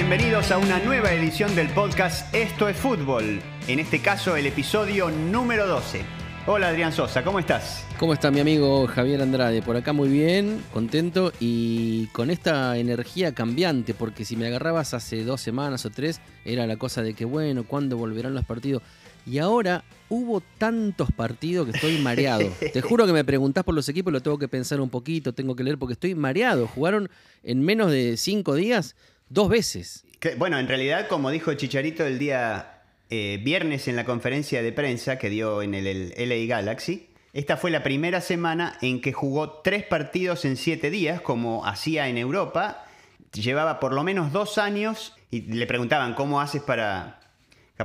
bienvenidos a una nueva edición del podcast Esto es Fútbol. En este caso, el episodio número 12. Hola Adrián Sosa, ¿cómo estás? ¿Cómo está mi amigo Javier Andrade? Por acá muy bien, contento y con esta energía cambiante, porque si me agarrabas hace dos semanas o tres, era la cosa de que, bueno, ¿cuándo volverán los partidos? Y ahora hubo tantos partidos que estoy mareado. Te juro que me preguntás por los equipos, lo tengo que pensar un poquito, tengo que leer porque estoy mareado. Jugaron en menos de cinco días dos veces. bueno, en realidad, como dijo Chicharito el día eh, viernes en la conferencia de prensa que dio en el, LA Galaxy, esta fue la primera semana en que jugó tres partidos en siete días, como hacía en Europa. Llevaba por lo menos dos años y le preguntaban cómo haces para,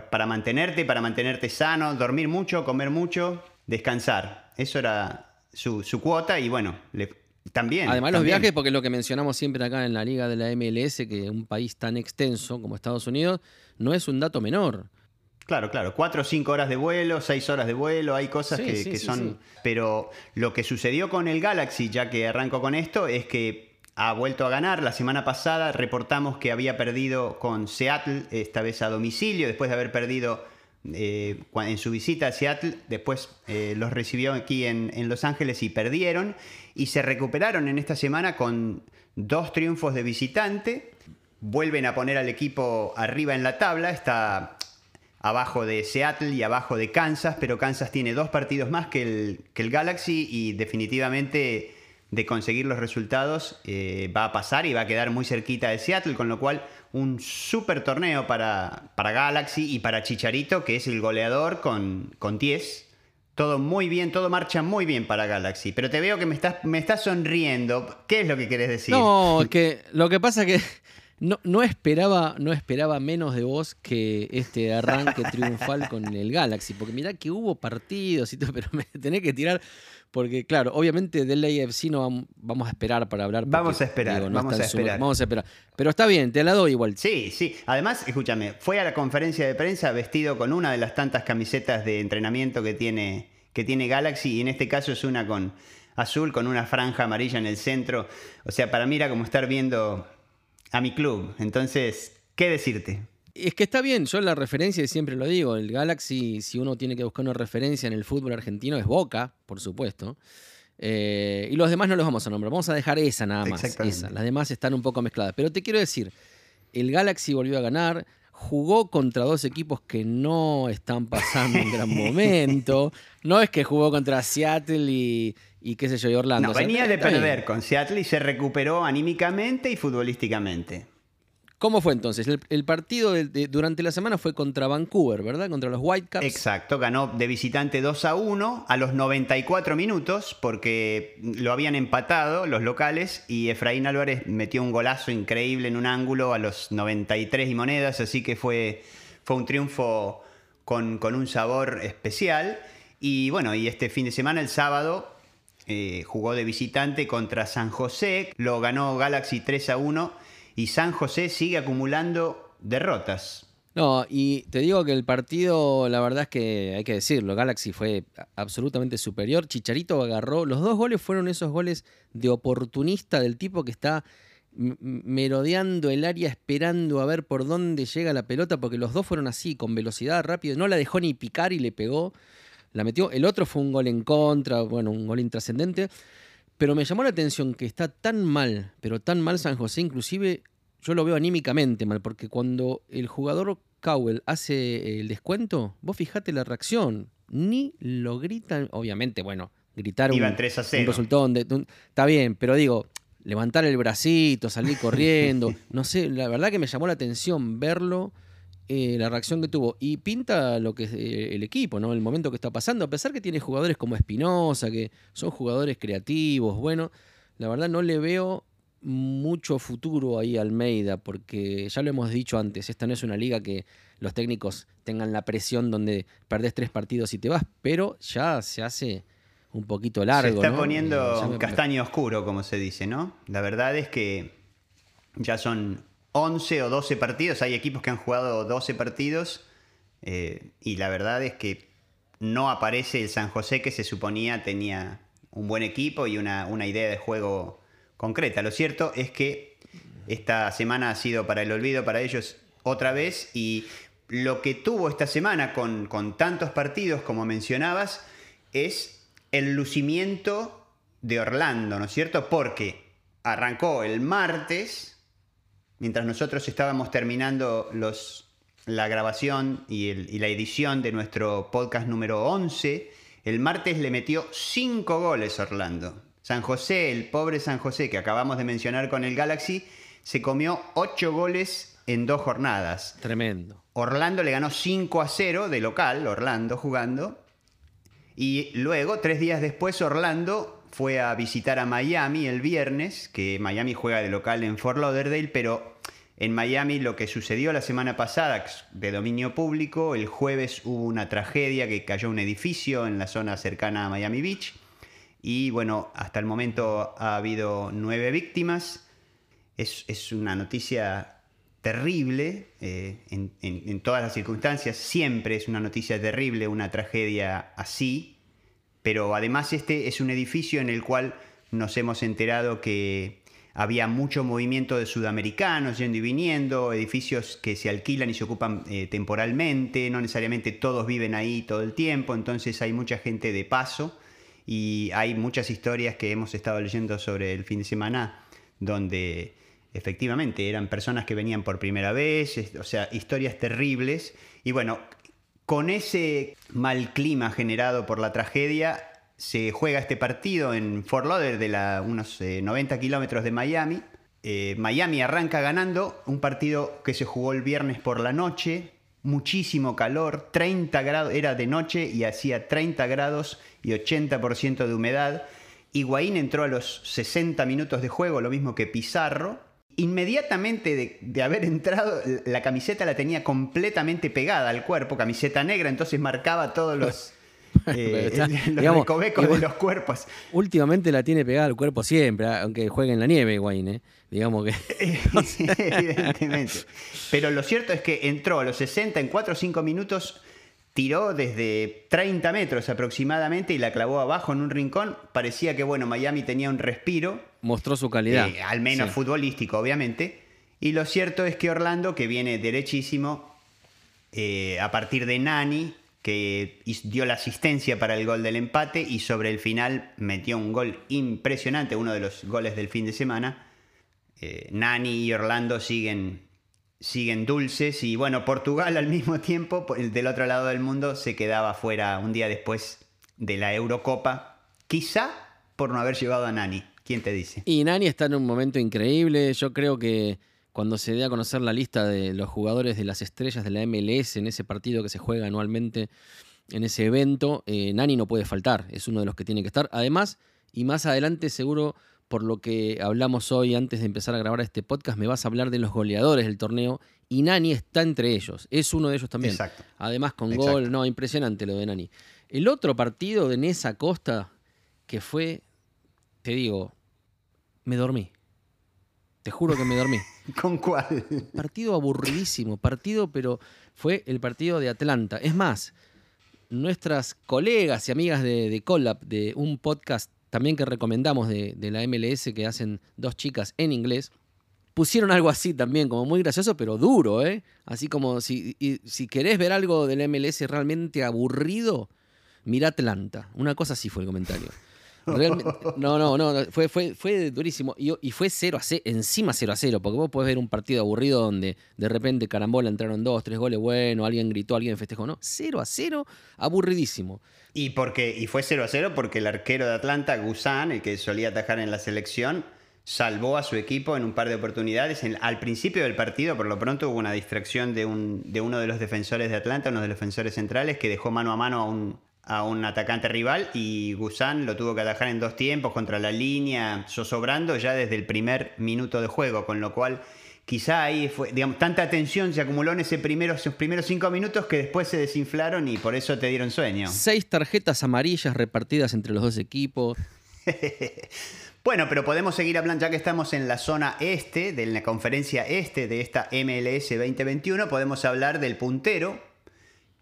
para mantenerte, para mantenerte sano, dormir mucho, comer mucho, descansar. Eso era su, su cuota y bueno, le, también. Además, los viajes, porque es lo que mencionamos siempre acá en la liga de la MLS, que un país tan extenso como Estados Unidos no es un dato menor. Claro, claro, cuatro o cinco horas de vuelo, seis horas de vuelo, hay cosas que, son... Pero lo que sucedió con el Galaxy, ya que arranco con esto, es que ha vuelto a ganar. La semana pasada reportamos que había perdido con Seattle, esta vez a domicilio, después de haber perdido eh, en su visita a Seattle, después eh, los recibió aquí en, Los Ángeles y perdieron, y se recuperaron en esta semana con dos triunfos de visitante, vuelven a poner al equipo arriba en la tabla, está abajo de Seattle y abajo de Kansas, pero Kansas tiene dos partidos más que el, que el Galaxy y definitivamente de conseguir los resultados eh, va a pasar y va a quedar muy cerquita de Seattle, con lo cual un super torneo para, para Galaxy y para Chicharito, que es el goleador con, con 10. Todo muy bien, todo marcha muy bien para Galaxy. Pero te veo que me estás, me estás sonriendo. ¿Qué es lo que querés decir? No, que lo que pasa es que no, no, esperaba, no esperaba menos de vos que este arranque triunfal con el Galaxy. Porque mirá que hubo partidos y todo, pero me tenés que tirar porque, claro, obviamente del AFC no vamos a esperar para hablar. vamos a esperar, vamos a esperar. vamos a esperar. Pero está bien, te la doy igual. Sí, sí. Además, escúchame, fue a la conferencia de prensa vestido con una de las tantas camisetas de entrenamiento que tiene, que tiene Galaxy, y en este caso es una con azul, con una franja amarilla en el centro. O sea, para mí era como estar viendo a mi club. Entonces, ¿qué decirte? Es que está bien, yo la referencia siempre lo digo, el Galaxy, si uno tiene que buscar una referencia en el fútbol argentino, es Boca, por supuesto. Eh, y los demás no los vamos a nombrar, vamos a dejar esa nada más. Esa. Las demás están un poco mezcladas. Pero te quiero decir, el Galaxy volvió a ganar, jugó contra dos equipos que no están pasando un gran momento. No es que jugó contra Seattle y, qué sé yo, y Orlando. No, venía de perder con Seattle y se recuperó anímicamente y futbolísticamente. ¿Cómo fue entonces? El, partido durante la semana fue contra Vancouver, ¿verdad? Contra los Whitecaps. Exacto, ganó de visitante 2 a 1 a los 94 minutos porque lo habían empatado los locales y Efraín Álvarez metió un golazo increíble en un ángulo a los 93 y monedas, así que fue, fue un triunfo con, un sabor especial. Y bueno, y este fin de semana, el sábado, eh, jugó de visitante contra San José, lo ganó Galaxy 3 a 1 y San José sigue acumulando derrotas. No, y te digo que el partido, la verdad es que hay que decirlo, Galaxy fue absolutamente superior. Chicharito agarró, los dos goles fueron esos goles de oportunista del tipo que está merodeando el área esperando a ver por dónde llega la pelota, porque los dos fueron así, con velocidad rápido, no la dejó ni picar y le pegó, la metió. El otro fue un gol en contra, bueno, un gol intrascendente. Pero me llamó la atención que está tan mal, pero tan mal San José, inclusive yo lo veo anímicamente mal, porque cuando el jugador Cowell hace el descuento, vos fijate la reacción, ni lo gritan, obviamente, bueno, gritar un, un resultado donde, está bien, pero digo, levantar el bracito, salir corriendo, no sé, la verdad que me llamó la atención verlo eh, la reacción que tuvo. Y pinta lo que es eh, el equipo, ¿no? El momento que está pasando. A pesar que tiene jugadores como Espinosa, que son jugadores creativos, bueno, la verdad no le veo mucho futuro ahí a Almeida, porque ya lo hemos dicho antes, esta no es una liga que los técnicos tengan la presión donde perdés tres partidos y te vas, pero ya se hace un poquito largo. Se está poniendo castaño oscuro, como se dice, ¿no? La verdad es que ya son 11 o 12 partidos. Hay equipos que han jugado 12 partidos eh, y la verdad es que no aparece el San José que se suponía tenía un buen equipo y una, idea de juego concreta. Lo cierto es que esta semana ha sido para el olvido para ellos otra vez y lo que tuvo esta semana con, con tantos partidos como mencionabas es el lucimiento de Orlando, ¿no es cierto? Porque arrancó el martes, mientras nosotros estábamos terminando los, la grabación y, y, la edición de nuestro podcast número 11, el martes le metió 5 goles Orlando. San José, el pobre San José que acabamos de mencionar con el Galaxy, se comió 8 goles en dos jornadas. Tremendo. Orlando le ganó 5 a 0 de local, Orlando jugando. Y luego, tres días después, Orlando fue a visitar a Miami el viernes, que Miami juega de local en Fort Lauderdale, pero en Miami lo que sucedió la semana pasada de dominio público, el jueves hubo una tragedia que cayó un edificio en la zona cercana a Miami Beach. Y bueno, hasta el momento ha habido nueve víctimas. Es, una noticia terrible eh, en, todas las circunstancias. Siempre es una noticia terrible, una tragedia así. Pero además este es un edificio en el cual nos hemos enterado que había mucho movimiento de sudamericanos yendo y viniendo, edificios que se alquilan y se ocupan eh, temporalmente, no necesariamente todos viven ahí todo el tiempo, entonces hay mucha gente de paso y hay muchas historias que hemos estado leyendo sobre el fin de semana donde efectivamente, eran personas que venían por primera vez, o sea, historias terribles. Y bueno, con ese mal clima generado por la tragedia, se juega este partido en Fort Lauderdale, unos 90 eh, kilómetros de Miami. Eh, Miami arranca ganando un partido que se jugó el viernes por la noche, muchísimo calor, 30 grados, era de noche y hacía 30 grados y 80% de humedad. Higuaín entró a los 60 minutos de juego, lo mismo que Pizarro, inmediatamente de, haber entrado, la camiseta la tenía completamente pegada al cuerpo, camiseta negra, entonces marcaba todos los, eh, recovecos de los cuerpos. Últimamente la tiene pegada al cuerpo siempre, aunque juegue en la nieve, Wayne. ¿eh? Digamos que. Evidentemente. Pero lo cierto es que entró a los 60 en 4 o 5 minutos tiró desde 30 metros aproximadamente y la clavó abajo en un rincón. Parecía que, bueno, Miami tenía un respiro. Mostró su calidad. Eh, al menos futbolístico, obviamente. Y lo cierto es que Orlando, que viene derechísimo, eh, a partir de Nani, que dio la asistencia para el gol del empate y sobre el final metió un gol impresionante, uno de los goles del fin de semana. Eh, Nani y Orlando siguen siguen dulces y bueno, Portugal al mismo tiempo, del otro lado del mundo, se quedaba fuera un día después de la Eurocopa, quizá por no haber llevado a Nani. ¿Quién te dice? Y Nani está en un momento increíble, yo creo que cuando se dé a conocer la lista de los jugadores de las estrellas de la MLS en ese partido que se juega anualmente en ese evento, eh, Nani no puede faltar, es uno de los que tiene que estar. Además, y más adelante seguro por lo que hablamos hoy antes de empezar a grabar este podcast, me vas a hablar de los goleadores del torneo y Nani está entre ellos, es uno de ellos también. Exacto. Además con gol, no, impresionante lo de Nani. El otro partido de Nesa Costa que fue, te digo, me dormí. Te juro que me dormí. ¿Con cuál? Partido aburridísimo, partido, pero fue el partido de Atlanta. Es más, nuestras colegas y amigas de, de Collab, de un podcast también que recomendamos de, la MLS que hacen dos chicas en inglés, pusieron algo así también, como muy gracioso, pero duro, ¿eh? Así como si, si querés ver algo del MLS realmente aburrido, mira Atlanta. Una cosa así fue el comentario. No, no, no, fue, fue, fue durísimo. Y, fue 0 a 0, encima 0 a 0, porque vos podés ver un partido aburrido donde de repente carambola entraron dos, tres goles, bueno, alguien gritó, alguien festejó, no, 0 a 0, aburridísimo. Y, porque, y fue 0 a 0 porque el arquero de Atlanta, Gusan, el que solía atajar en la selección, salvó a su equipo en un par de oportunidades. al principio del partido, por lo pronto, hubo una distracción de, de uno de los defensores de Atlanta, uno de los defensores centrales, que dejó mano a mano a un, a un atacante rival y Gusan lo tuvo que atajar en dos tiempos contra la línea, sobrando ya desde el primer minuto de juego, con lo cual quizá ahí fue, digamos, tanta tensión se acumuló en ese primero, esos primeros cinco minutos que después se desinflaron y por eso te dieron sueño. Seis tarjetas amarillas repartidas entre los dos equipos. bueno, pero podemos seguir hablando ya que estamos en la zona este, de la conferencia este de esta MLS 2021, podemos hablar del puntero,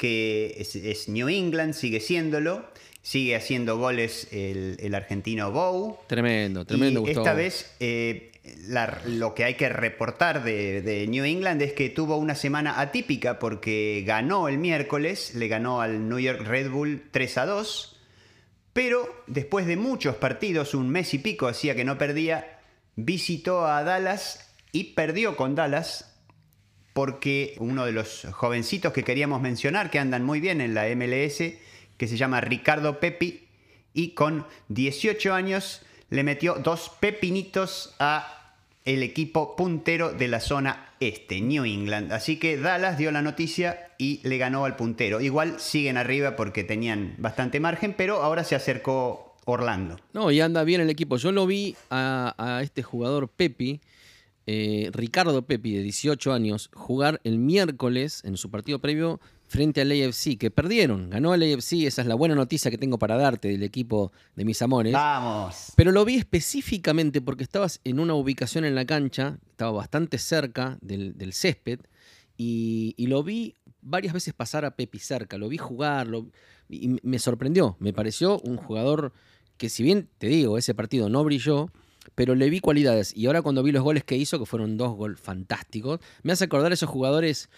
que es, New England, sigue siéndolo. Sigue haciendo goles el, argentino Bow. Tremendo, tremendo. Y esta vez eh, lo que hay que reportar de, New England es que tuvo una semana atípica porque ganó el miércoles, le ganó al New York Red Bull 3 a 2, pero después de muchos partidos, un mes y pico hacía que no perdía, visitó a Dallas y perdió con Dallas porque uno de los jovencitos que queríamos mencionar, que andan muy bien en la MLS, que se llama Ricardo Pepi, y con 18 años le metió dos pepinitos a el equipo puntero de la zona este, New England. Así que Dallas dio la noticia y le ganó al puntero. Igual siguen arriba porque tenían bastante margen, pero ahora se acercó Orlando. No, y anda bien el equipo. Yo lo vi a, este jugador Pepi eh, Ricardo Pepi, de 18 años, jugar el miércoles en su partido previo frente al AFC, que perdieron. Ganó el AFC, esa es la buena noticia que tengo para darte del equipo de mis amores. Vamos. Pero lo vi específicamente porque estabas en una ubicación en la cancha, estaba bastante cerca del, césped, y, lo vi varias veces pasar a Pepi cerca, lo vi jugar, y me sorprendió. Me pareció un jugador que, si bien te digo, ese partido no brilló, pero le vi cualidades. Y ahora cuando vi los goles que hizo, que fueron dos goles fantásticos, me hace acordar a esos jugadores.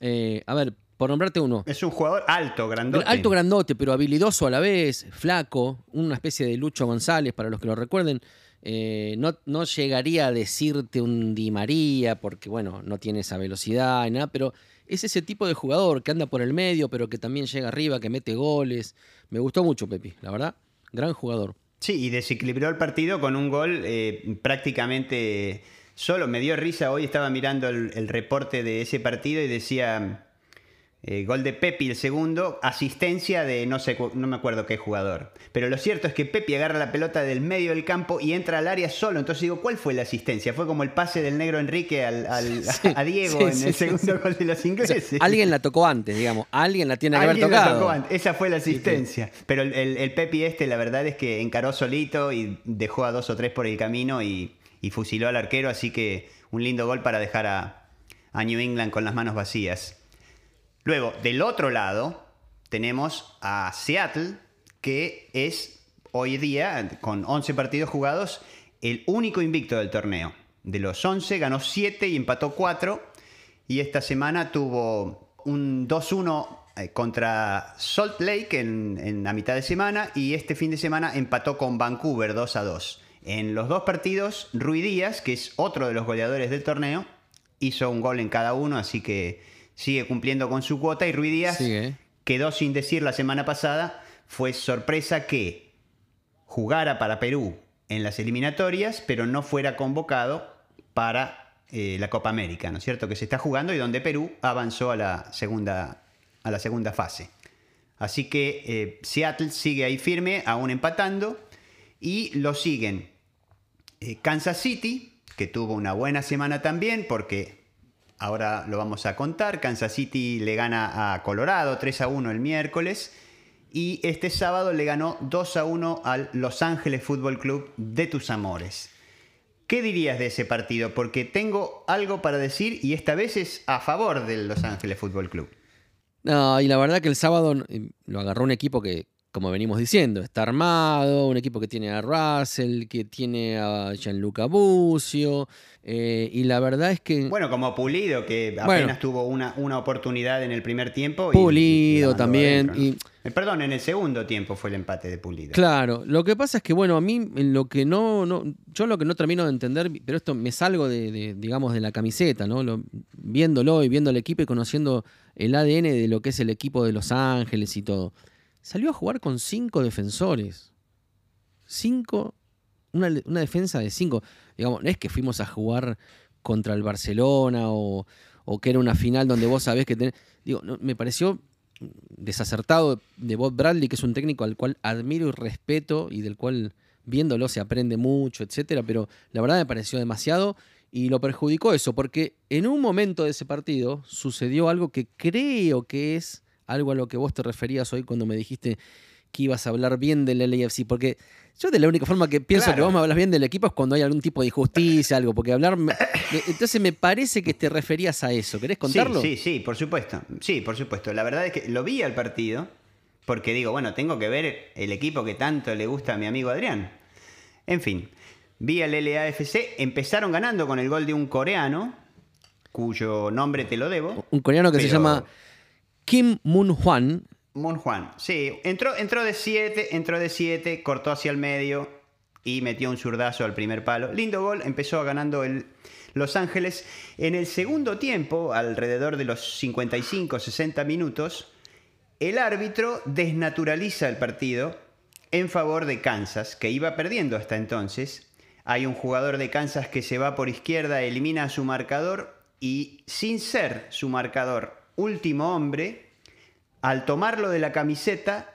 Eh, a ver, por nombrarte uno. Es un jugador alto, grandote. Alto, grandote, pero habilidoso a la vez, flaco, una especie de Lucho González, para los que lo recuerden. Eh, no, no, llegaría a decirte un Di María, porque bueno, no tiene esa velocidad y nada, pero es ese tipo de jugador que anda por el medio, pero que también llega arriba, que mete goles. Me gustó mucho, Pepi, la verdad, gran jugador. Sí, y desequilibró el partido con un gol eh, prácticamente solo. Me dio risa, hoy estaba mirando el, reporte de ese partido y decía eh, gol de Pepi el segundo, asistencia de no sé, no me acuerdo qué jugador. Pero lo cierto es que Pepi agarra la pelota del medio del campo y entra al área solo. Entonces digo, ¿cuál fue la asistencia? Fue como el pase del negro Enrique al, a Diego en el segundo gol de los ingleses. alguien la tocó antes, digamos. Alguien la tiene que haber tocado. Esa fue la asistencia. Pero el, Pepi este, la verdad es que encaró solito y dejó a dos o tres por el camino y, fusiló al arquero. Así que un lindo gol para dejar a, a New England con las manos vacías. Luego, del otro lado, tenemos a Seattle, que es hoy día, con 11 partidos jugados, el único invicto del torneo. De los 11 ganó 7 y empató 4. Y esta semana tuvo un 2-1 eh, contra Salt Lake en, la mitad de semana y este fin de semana empató con Vancouver 2 2. En los dos partidos, Rui Díaz, que es otro de los goleadores del torneo, hizo un gol en cada uno, así que sigue cumpliendo con su cuota y Ruiz Díaz quedó sin decir la semana pasada, fue sorpresa que jugara para Perú en las eliminatorias, pero no fuera convocado para eh, la Copa América, ¿no es cierto? Que se está jugando y donde Perú avanzó a la segunda, a la segunda fase. Así que eh, Seattle sigue ahí firme, aún empatando, y lo siguen eh, Kansas City, que tuvo una buena semana también, porque Ahora lo vamos a contar. Kansas City le gana a Colorado 3 a 1 el miércoles. Y este sábado le ganó 2 a 1 al Los Ángeles Fútbol Club de tus amores. ¿Qué dirías de ese partido? Porque tengo algo para decir y esta vez es a favor del Los Ángeles Fútbol Club. No, y la verdad que el sábado eh, lo agarró un equipo que, como venimos diciendo, está armado, un equipo que tiene a Russell, que tiene a Gianluca Bucio, eh, y la verdad es que... Bueno, como Pulido, que apenas tuvo una, una, oportunidad en el primer tiempo. Pulido también. y, eh, Perdón, en el segundo tiempo fue el empate de Pulido. Claro, lo que pasa es que, bueno, a mí lo que no, no yo lo que no termino de entender, pero esto me salgo de, digamos, de la camiseta, ¿no? Lo, viéndolo y viendo el equipo y conociendo el ADN de lo que es el equipo de Los Ángeles y todo salió a jugar con cinco defensores. Cinco, una, defensa de cinco. Digamos, no es que fuimos a jugar contra el Barcelona o, que era una final donde vos sabés que tenés. Digo, me pareció desacertado de Bob Bradley, que es un técnico al cual admiro y respeto y del cual viéndolo se aprende mucho, etcétera, pero la verdad me pareció demasiado y lo perjudicó eso, porque en un momento de ese partido sucedió algo que creo que es algo a lo que vos te referías hoy cuando me dijiste que ibas a hablar bien del LAFC, porque yo de la única forma que pienso que vos me hablas bien del equipo es cuando hay algún tipo de injusticia, algo, porque hablar... Entonces me parece que te referías a eso, ¿querés contarlo? Sí, sí, sí, por supuesto. Sí, por supuesto. La verdad es que lo vi al partido, porque digo, bueno, tengo que ver el equipo que tanto le gusta a mi amigo Adrián. En fin, vi al LAFC, empezaron ganando con el gol de un coreano, cuyo nombre te lo debo. Un coreano que se llama Kim Moon Hwan. Moon Hwan, sí, entró, entró de 7, entró de 7, cortó hacia el medio y metió un zurdazo al primer palo. Lindo gol, empezó ganando Los Ángeles. En el segundo tiempo, alrededor de los 55-60 minutos, el árbitro desnaturaliza el partido en favor de Kansas, que iba perdiendo hasta entonces. Hay un jugador de Kansas que se va por izquierda, elimina a su marcador y sin ser su marcador último hombre, al tomarlo de la camiseta,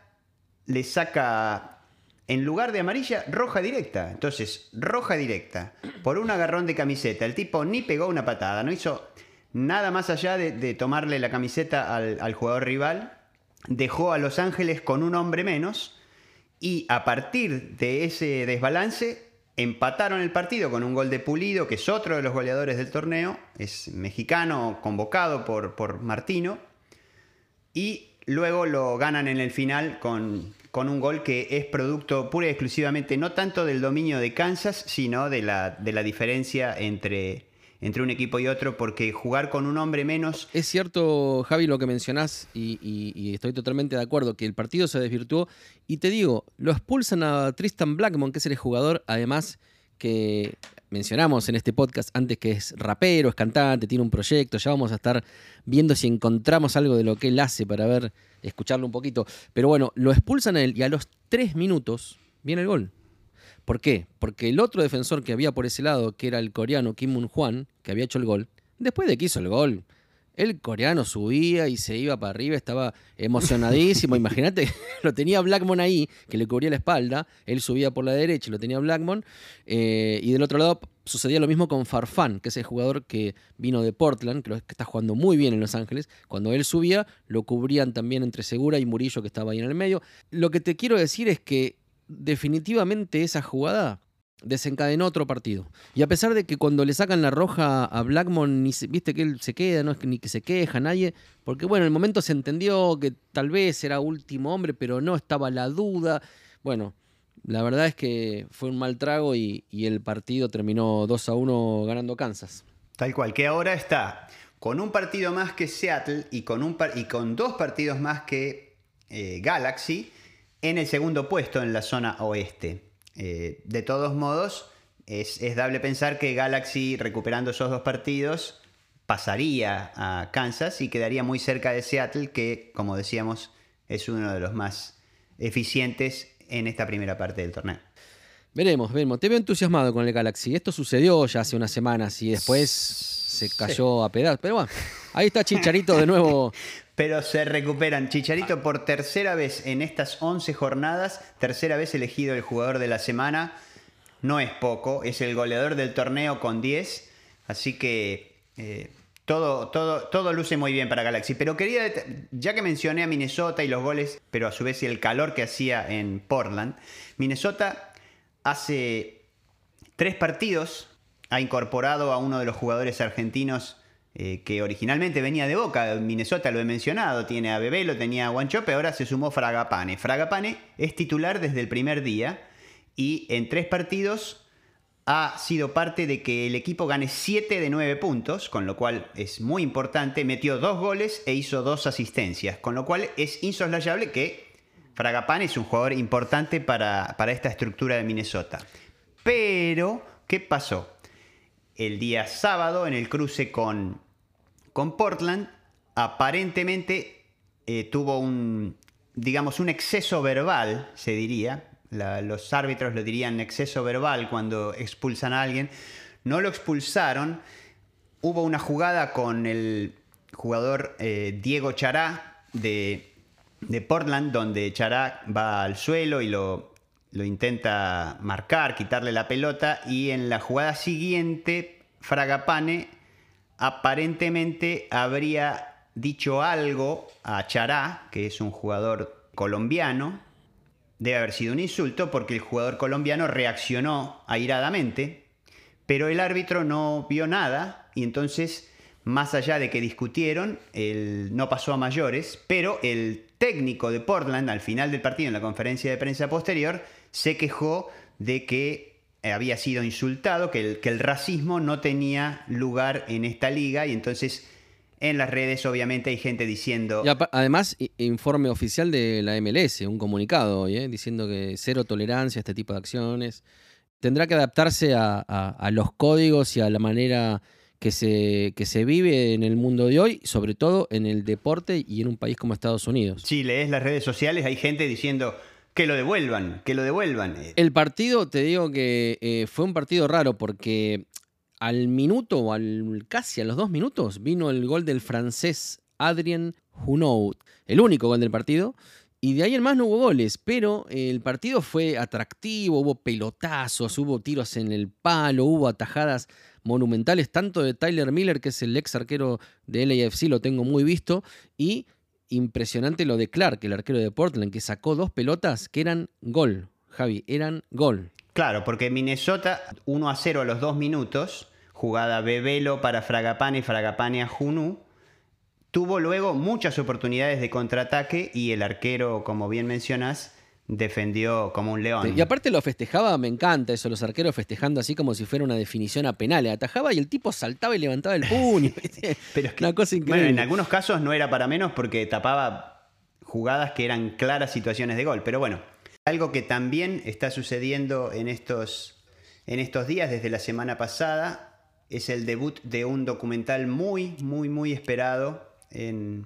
le saca, en lugar de amarilla, roja directa. Entonces, roja directa, por un agarrón de camiseta. El tipo ni pegó una patada, no hizo nada más allá de, tomarle la camiseta al, jugador rival. Dejó a Los Ángeles con un hombre menos y a partir de ese desbalance empataron el partido con un gol de Pulido, que es otro de los goleadores del torneo, es mexicano, convocado por, por Martino, y luego lo ganan en el final con, con, un gol que es producto pura y exclusivamente no tanto del dominio de Kansas, sino de la, de la diferencia entre, entre un equipo y otro, porque jugar con un hombre menos... Es cierto, Javi, lo que mencionás, y, estoy totalmente de acuerdo, que el partido se desvirtuó. Y te digo, lo expulsan a Tristan Blackmon, que es el jugador, además, que mencionamos en este podcast antes, que es rapero, es cantante, tiene un proyecto, ya vamos a estar viendo si encontramos algo de lo que él hace para ver, escucharlo un poquito. Pero bueno, lo expulsan a él y a los tres minutos viene el gol. ¿Por qué? Porque el otro defensor que había por ese lado, que era el coreano Kim Moon Hwan, que había hecho el gol, después de que hizo el gol, el coreano subía y se iba para arriba, estaba emocionadísimo. Imagínate, lo tenía Blackmon ahí, que le cubría la espalda. Él subía por la derecha y lo tenía Blackmon. Eh, y del otro lado sucedía lo mismo con Farfán, que es el jugador que vino de Portland, que está jugando muy bien en Los Ángeles. Cuando él subía, lo cubrían también entre Segura y Murillo, que estaba ahí en el medio. Lo que te quiero decir es que definitivamente esa jugada desencadenó otro partido. Y a pesar de que cuando le sacan la roja a Blackmon, ni viste que él se queda, no es que, ni que se queja nadie, porque bueno, en el momento se entendió que tal vez era último hombre, pero no estaba la duda. Bueno, la verdad es que fue un mal trago y, el partido terminó 2 a 1 ganando Kansas. Tal cual, que ahora está con un partido más que Seattle y con, un y con dos partidos más que eh, Galaxy en el segundo puesto en la zona oeste. Eh, de todos modos, es, dable pensar que Galaxy, recuperando esos dos partidos, pasaría a Kansas y quedaría muy cerca de Seattle, que, como decíamos, es uno de los más eficientes en esta primera parte del torneo. Veremos, veremos. Te veo entusiasmado con el Galaxy. Esto sucedió ya hace unas semanas y después se cayó a pedazos. Pero bueno, ahí está Chicharito de nuevo pero se recuperan. Chicharito por tercera vez en estas 11 jornadas, tercera vez elegido el jugador de la semana. No es poco, es el goleador del torneo con 10, así que eh, todo, todo, todo luce muy bien para Galaxy. Pero quería, ya que mencioné a Minnesota y los goles, pero a su vez el calor que hacía en Portland, Minnesota hace tres partidos ha incorporado a uno de los jugadores argentinos eh, que originalmente venía de Boca, Minnesota lo he mencionado, tiene a Bebelo, tenía a Guanchope, ahora se sumó Fragapane. Fragapane es titular desde el primer día y en tres partidos ha sido parte de que el equipo gane 7 de 9 puntos, con lo cual es muy importante, metió dos goles e hizo dos asistencias, con lo cual es insoslayable que Fragapane es un jugador importante para, para esta estructura de Minnesota. Pero, ¿qué pasó? El día sábado, en el cruce con con Portland, aparentemente eh, tuvo un, digamos, un exceso verbal, se diría. los árbitros lo dirían exceso verbal cuando expulsan a alguien. No lo expulsaron. Hubo una jugada con el jugador eh, Diego Chará de, Portland, donde Chará va al suelo y lo, lo intenta marcar, quitarle la pelota. Y en la jugada siguiente, Fragapane aparentemente habría dicho algo a Chará, que es un jugador colombiano, debe haber sido un insulto porque el jugador colombiano reaccionó airadamente, pero el árbitro no vio nada y entonces, más allá de que discutieron, él no pasó a mayores, pero el técnico de Portland al final del partido en la conferencia de prensa posterior se quejó de que había sido insultado, que el, que el racismo no tenía lugar en esta liga y entonces en las redes obviamente hay gente diciendo... además, informe oficial de la MLS, un comunicado hoy, ¿eh? diciendo que cero tolerancia a este tipo de acciones. Tendrá que adaptarse a, los códigos y a la manera que se, que se vive en el mundo de hoy, sobre todo en el deporte y en un país como Estados Unidos. Si lees las redes sociales, hay gente diciendo que lo devuelvan, que lo devuelvan. El partido, te digo que eh, fue un partido raro porque al minuto al, casi a los dos minutos vino el gol del francés Adrien Hunout, el único gol del partido. Y de ahí en más no hubo goles, pero el partido fue atractivo, hubo pelotazos, hubo tiros en el palo, hubo atajadas monumentales, tanto de Tyler Miller, que es el ex arquero de LAFC, lo tengo muy visto, y impresionante lo de Clark, el arquero de Portland, que sacó dos pelotas que eran gol, Javi, eran gol. Claro, porque Minnesota 1 a 0 a los dos minutos, jugada Bebelo para Fragapane Fragapane a Junu, tuvo luego muchas oportunidades de contraataque y el arquero, como bien mencionas, defendió como un león. Y aparte lo festejaba, me encanta eso, los arqueros festejando así como si fuera una definición a penales. Atajaba y el tipo saltaba y levantaba el puño. Pero es una cosa increíble. Bueno, en algunos casos no era para menos porque tapaba jugadas que eran claras situaciones de gol. Pero bueno, algo que también está sucediendo en estos, en estos días, desde la semana pasada, es el debut de un documental muy, muy, muy esperado en,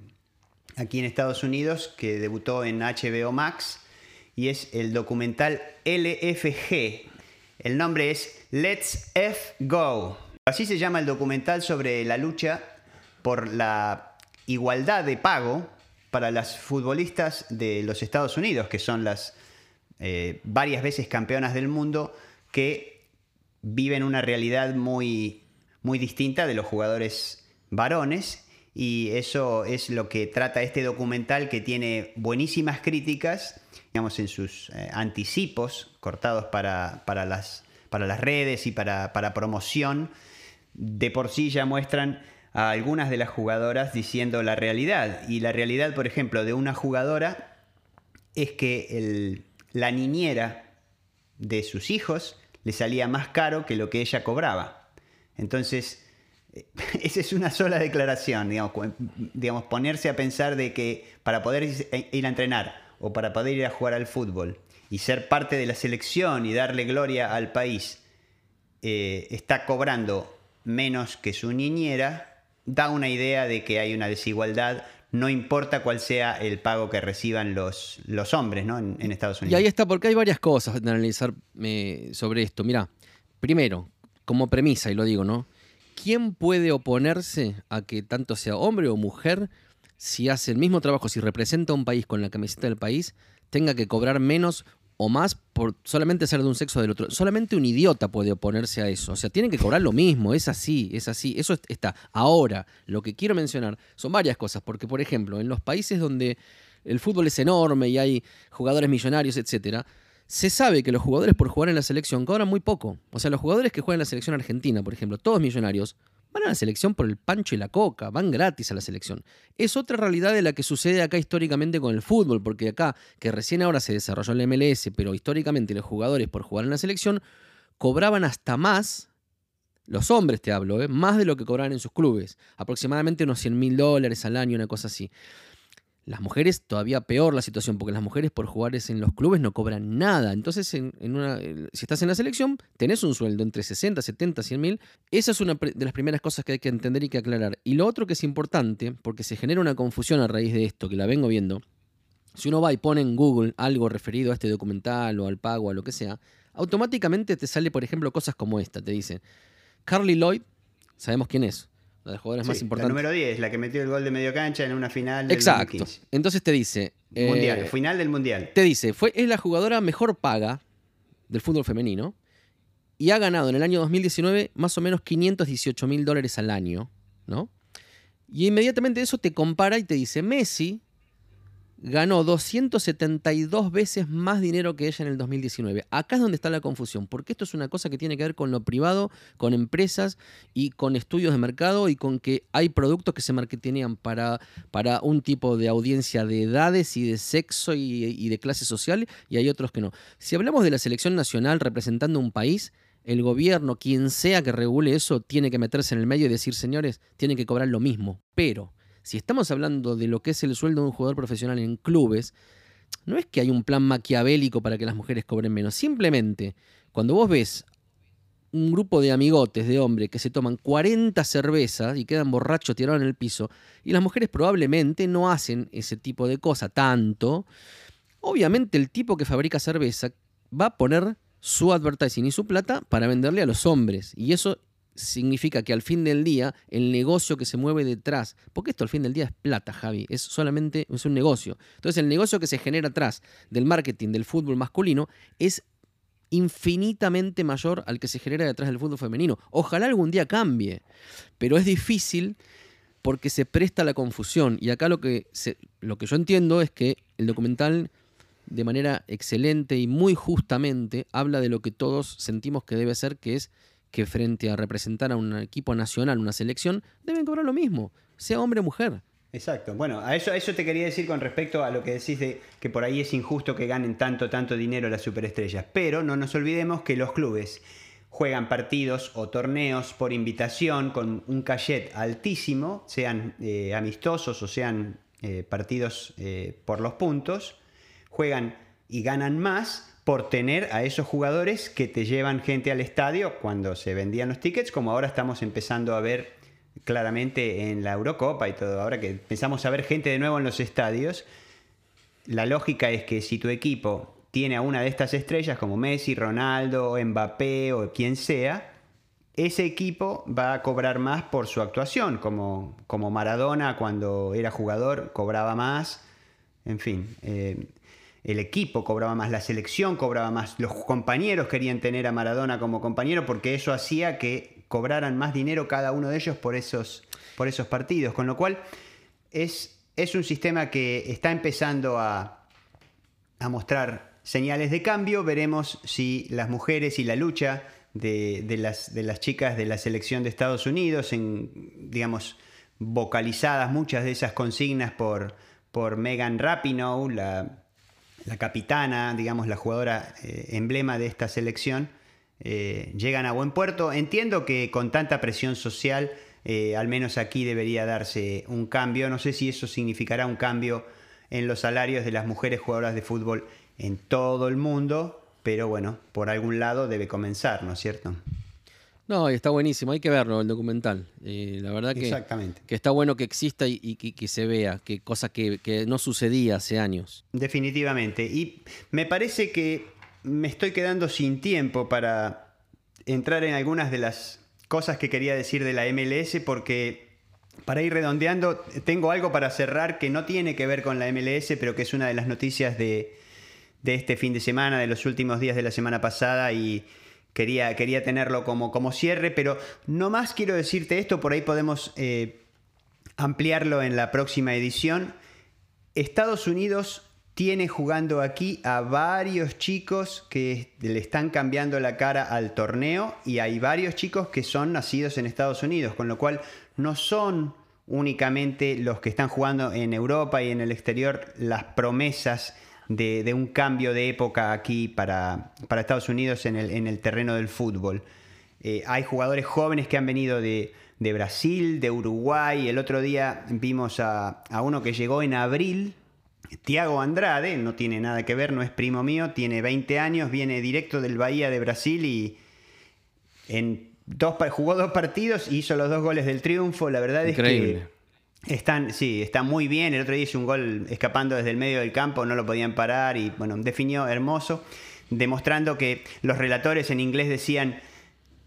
aquí en Estados Unidos, que debutó en HBO Max, y es el documental LFG. El nombre es Let's F Go. Así se llama el documental sobre la lucha por la igualdad de pago para las futbolistas de los Estados Unidos, que son las eh, varias veces campeonas del mundo que viven una realidad muy, muy distinta de los jugadores varones y eso es lo que trata este documental que tiene buenísimas críticas, digamos, en sus eh, anticipos cortados para, para, las, para, las, redes y para, para, promoción. De por sí ya muestran a algunas de las jugadoras diciendo la realidad. Y la realidad, por ejemplo, de una jugadora es que el, la niñera de sus hijos le salía más caro que lo que ella cobraba. Entonces, esa es una sola declaración, digamos, ponerse a pensar de que para poder ir a entrenar o para poder ir a jugar al fútbol y ser parte de la selección y darle gloria al país, eh, está cobrando menos que su niñera, da una idea de que hay una desigualdad no importa cuál sea el pago que reciban los, los hombres ¿no? en, Estados Unidos. Y ahí está, porque hay varias cosas de analizar eh, sobre esto. Mira, primero, como premisa, y lo digo, ¿no? ¿Quién puede oponerse a que tanto sea hombre o mujer, si hace el mismo trabajo, si representa a un país con la camiseta del país, tenga que cobrar menos o más por solamente ser de un sexo o del otro. Solamente un idiota puede oponerse a eso. O sea, tienen que cobrar lo mismo. Es así, es así. Eso está. Ahora, lo que quiero mencionar son varias cosas. Porque, por ejemplo, en los países donde el fútbol es enorme y hay jugadores millonarios, etc., se sabe que los jugadores por jugar en la selección cobran muy poco. O sea, los jugadores que juegan en la selección argentina, por ejemplo, todos millonarios, Van a la selección por el pancho y la coca, van gratis a la selección. Es otra realidad de la que sucede acá históricamente con el fútbol, porque acá, que recién ahora se desarrolló el MLS, pero históricamente los jugadores por jugar en la selección cobraban hasta más, los hombres te hablo, ¿eh? más de lo que cobraban en sus clubes, aproximadamente unos 100 mil dólares al año, una cosa así. Las mujeres, todavía peor la situación, porque las mujeres por jugar en los clubes no cobran nada. Entonces, en, una, si estás en la selección, tenés un sueldo entre 60, 70, 100 mil. Esa es una de las primeras cosas que hay que entender y que aclarar. Y lo otro que es importante, porque se genera una confusión a raíz de esto, que la vengo viendo, si uno va y pone en Google algo referido a este documental o al pago a lo que sea, automáticamente te sale, por ejemplo, cosas como esta. Te dice, Carly Lloyd, sabemos quién es, la de jugadores más importantes. La número 10, la que metió el gol de medio cancha en una final del Exacto. Entonces te dice. Mundial, eh, final del Mundial. Te dice, fue, es la jugadora mejor paga del fútbol femenino y ha ganado en el año 2019 más o menos 518 mil dólares al año, ¿no? Y inmediatamente eso te compara y te dice, Messi ganó 272 veces más dinero que ella en el 2019. Acá es donde está la confusión, porque esto es una cosa que tiene que ver con lo privado, con empresas y con estudios de mercado y con que hay productos que se marketean para, para un tipo de audiencia de edades y de sexo y, y de clase social y hay otros que no. Si hablamos de la selección nacional representando un país, el gobierno, quien sea que regule eso, tiene que meterse en el medio y decir, señores, tienen que cobrar lo mismo. Pero si estamos hablando de lo que es el sueldo de un jugador profesional en clubes, no es que hay un plan maquiavélico para que las mujeres cobren menos. Simplemente, cuando vos ves un grupo de amigotes de hombres que se toman 40 cervezas y quedan borrachos tirados en el piso, y las mujeres probablemente no hacen ese tipo de cosa tanto, obviamente el tipo que fabrica cerveza va a poner su advertising y su plata para venderle a los hombres. Y eso significa que al fin del día el negocio que se mueve detrás, porque esto al fin del día es plata, Javi, es solamente es un negocio. Entonces el negocio que se genera atrás del marketing del fútbol masculino es infinitamente mayor al que se genera detrás del fútbol femenino. Ojalá algún día cambie, pero es difícil porque se presta la confusión. Y acá lo que, lo que yo entiendo es que el documental de manera excelente y muy justamente habla de lo que todos sentimos que debe ser, que es que frente a representar a un equipo nacional, una selección, deben cobrar lo mismo, sea hombre o mujer. Exacto. Bueno, a eso, a eso te quería decir con respecto a lo que decís de que por ahí es injusto que ganen tanto, tanto dinero las superestrellas. Pero no nos olvidemos que los clubes juegan partidos o torneos por invitación con un cachet altísimo, sean eh, amistosos o sean eh, partidos eh, por los puntos, juegan y ganan más por tener a esos jugadores que te llevan gente al estadio cuando se vendían los tickets, como ahora estamos empezando a ver claramente en la Eurocopa y todo, ahora que empezamos a ver gente de nuevo en los estadios, la lógica es que si tu equipo tiene a una de estas estrellas como Messi, Ronaldo, Mbappé o quien sea, ese equipo va a cobrar más por su actuación, como, como Maradona cuando era jugador cobraba más, en fin. Eh, el equipo cobraba más, la selección cobraba más, los compañeros querían tener a Maradona como compañero porque eso hacía que cobraran más dinero cada uno de ellos por esos, por esos partidos. Con lo cual es, es un sistema que está empezando a, a mostrar señales de cambio. Veremos si las mujeres y la lucha de, las, de las chicas de la selección de Estados Unidos, en, digamos, vocalizadas muchas de esas consignas por, por Megan Rapinoe, la la capitana, digamos, la jugadora eh, emblema de esta selección, eh, llegan a buen puerto. Entiendo que con tanta presión social, eh, al menos aquí debería darse un cambio. No sé si eso significará un cambio en los salarios de las mujeres jugadoras de fútbol en todo el mundo, pero bueno, por algún lado debe comenzar, ¿no es cierto? No, está buenísimo, hay que verlo, el documental. Eh, la verdad que, Exactamente. que está bueno que exista y, que, se vea, que cosa que, no sucedía hace años. Definitivamente. Y me parece que me estoy quedando sin tiempo para entrar en algunas de las cosas que quería decir de la MLS porque para ir redondeando, tengo algo para cerrar que no tiene que ver con la MLS, pero que es una de las noticias de, de este fin de semana, de los últimos días de la semana pasada y Quería, quería tenerlo como, como cierre, pero no más quiero decirte esto, por ahí podemos eh, ampliarlo en la próxima edición. Estados Unidos tiene jugando aquí a varios chicos que le están cambiando la cara al torneo y hay varios chicos que son nacidos en Estados Unidos, con lo cual no son únicamente los que están jugando en Europa y en el exterior las promesas de, un cambio de época aquí para, Estados Unidos en el, terreno del fútbol. Eh, hay jugadores jóvenes que han venido de, Brasil, de Uruguay. El otro día vimos a, uno que llegó en abril, Tiago Andrade, no tiene nada que ver, no es primo mío, tiene 20 años, viene directo del Bahía de Brasil y en dos, jugó dos partidos hizo los dos goles del triunfo. La verdad es que están, sí, está muy bien. El otro día hizo un gol escapando desde el medio del campo, no lo podían parar y bueno, definió hermoso, demostrando que los relatores en inglés decían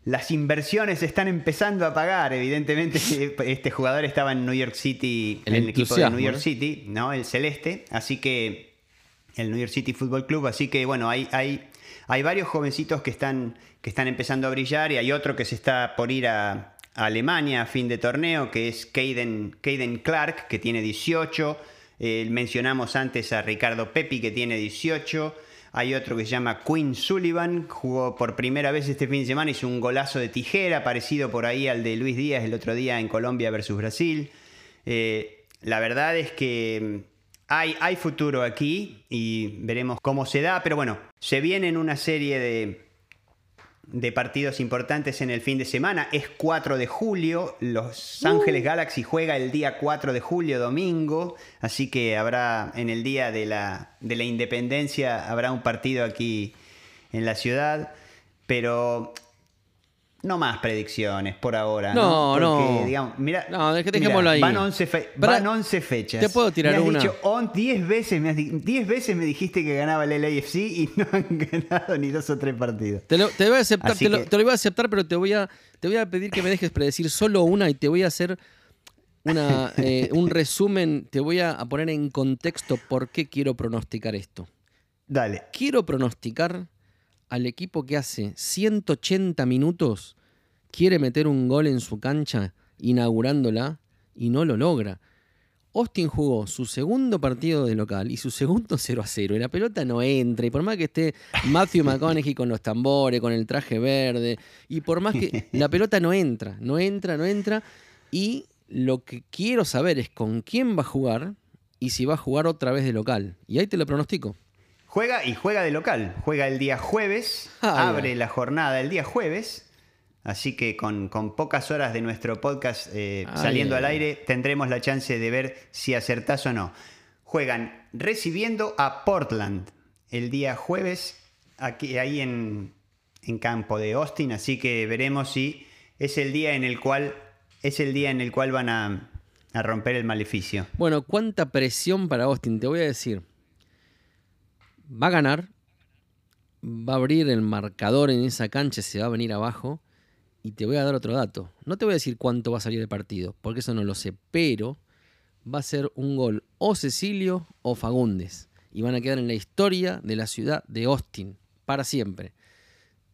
las inversiones están empezando a pagar. Evidentemente, este jugador estaba en New York City, el en el equipo de New York City, ¿no? El celeste. Así que el New York City Football Club. Así que bueno, hay, hay, hay varios jovencitos que están, que están empezando a brillar y hay otro que se está por ir a, Alemania a fin de torneo, que es Caden, Clark, que tiene 18. Eh, mencionamos antes a Ricardo Pepi, que tiene 18. Hay otro que se llama Quinn Sullivan, jugó por primera vez este fin de semana, hizo un golazo de tijera, parecido por ahí al de Luis Díaz el otro día en Colombia versus Brasil. Eh, la verdad es que hay, hay futuro aquí y veremos cómo se da, pero bueno, se viene una serie de, de partidos importantes en el fin de semana. Es 4 de julio, Los Ángeles uh. Galaxy juega el día 4 de julio, domingo, así que habrá en el día de la, de la independencia, habrá un partido aquí en la ciudad. Pero no más predicciones por ahora. No, no. Digamos, mira, no, dejémoslo ahí. Van 11, fechas. Te puedo tirar me has Dicho, 10 veces, me veces me dijiste que ganaba el LAFC y no han ganado ni dos o tres partidos. Te lo, te voy a aceptar, te, lo, voy a aceptar, pero te voy a, te voy a pedir que me dejes predecir solo una y te voy a hacer una, eh, un resumen. Te voy a poner en contexto por qué quiero pronosticar esto. Dale. Quiero pronosticar al equipo que hace 180 minutos quiere meter un gol en su cancha inaugurándola y no lo logra. Austin jugó su segundo partido de local y su segundo 0 a 0. Y la pelota no entra. Y por más que esté Matthew McConaughey con los tambores, con el traje verde, y por más que la pelota no entra, no entra, no entra. Y lo que quiero saber es con quién va a jugar y si va a jugar otra vez de local. Y ahí te lo pronostico. Juega y juega de local. Juega el día jueves, ah, abre la jornada el día jueves. Así que con, pocas horas de nuestro podcast eh, saliendo al aire tendremos la chance de ver si acertás o no. Juegan recibiendo a Portland el día jueves, aquí, ahí en, campo de Austin, así que veremos si es el día en el cual, es el día en el cual van a, a romper el maleficio. Bueno, cuánta presión para Austin, te voy a decir va a ganar, va a abrir el marcador en esa cancha, se va a venir abajo. Y te voy a dar otro dato. No te voy a decir cuánto va a salir el partido, porque eso no lo sé, pero va a ser un gol o Cecilio o Fagundes. Y van a quedar en la historia de la ciudad de Austin, para siempre.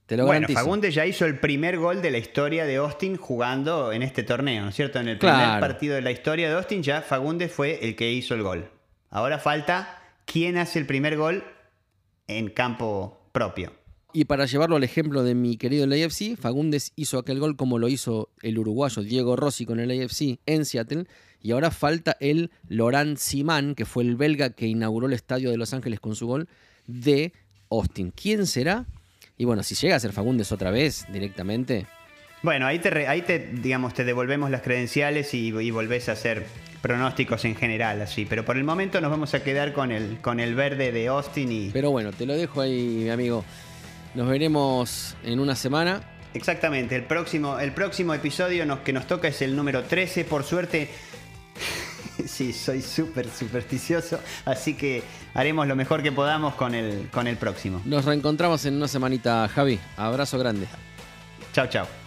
Te lo bueno, Fagundes ya hizo el primer gol de la historia de Austin jugando en este torneo, ¿no es cierto? En el primer partido de la historia de Austin ya Fagundes fue el que hizo el gol. Ahora falta quién hace el primer gol en campo propio. Y para llevarlo al ejemplo de mi querido LAFC, Fagundes hizo aquel gol como lo hizo el uruguayo Diego Rossi con el AFC en Seattle. Y ahora falta el Laurent Simán, que fue el belga que inauguró el estadio de Los Ángeles con su gol, de Austin. ¿Quién será? Y bueno, si llega a ser Fagundes otra vez directamente. Bueno, ahí te, ahí te digamos, te devolvemos las credenciales y, y volvés a hacer pronósticos en general, así. Pero por el momento nos vamos a quedar con el, con el verde de Austin y. Pero bueno, te lo dejo ahí, mi amigo. Nos veremos en una semana. Exactamente, el próximo, el próximo episodio nos, que nos toca es el número 13. Por suerte, sí, soy súper supersticioso, así que haremos lo mejor que podamos con el, con el próximo. Nos reencontramos en una semanita, Javi. Abrazo grande. Chao, chao.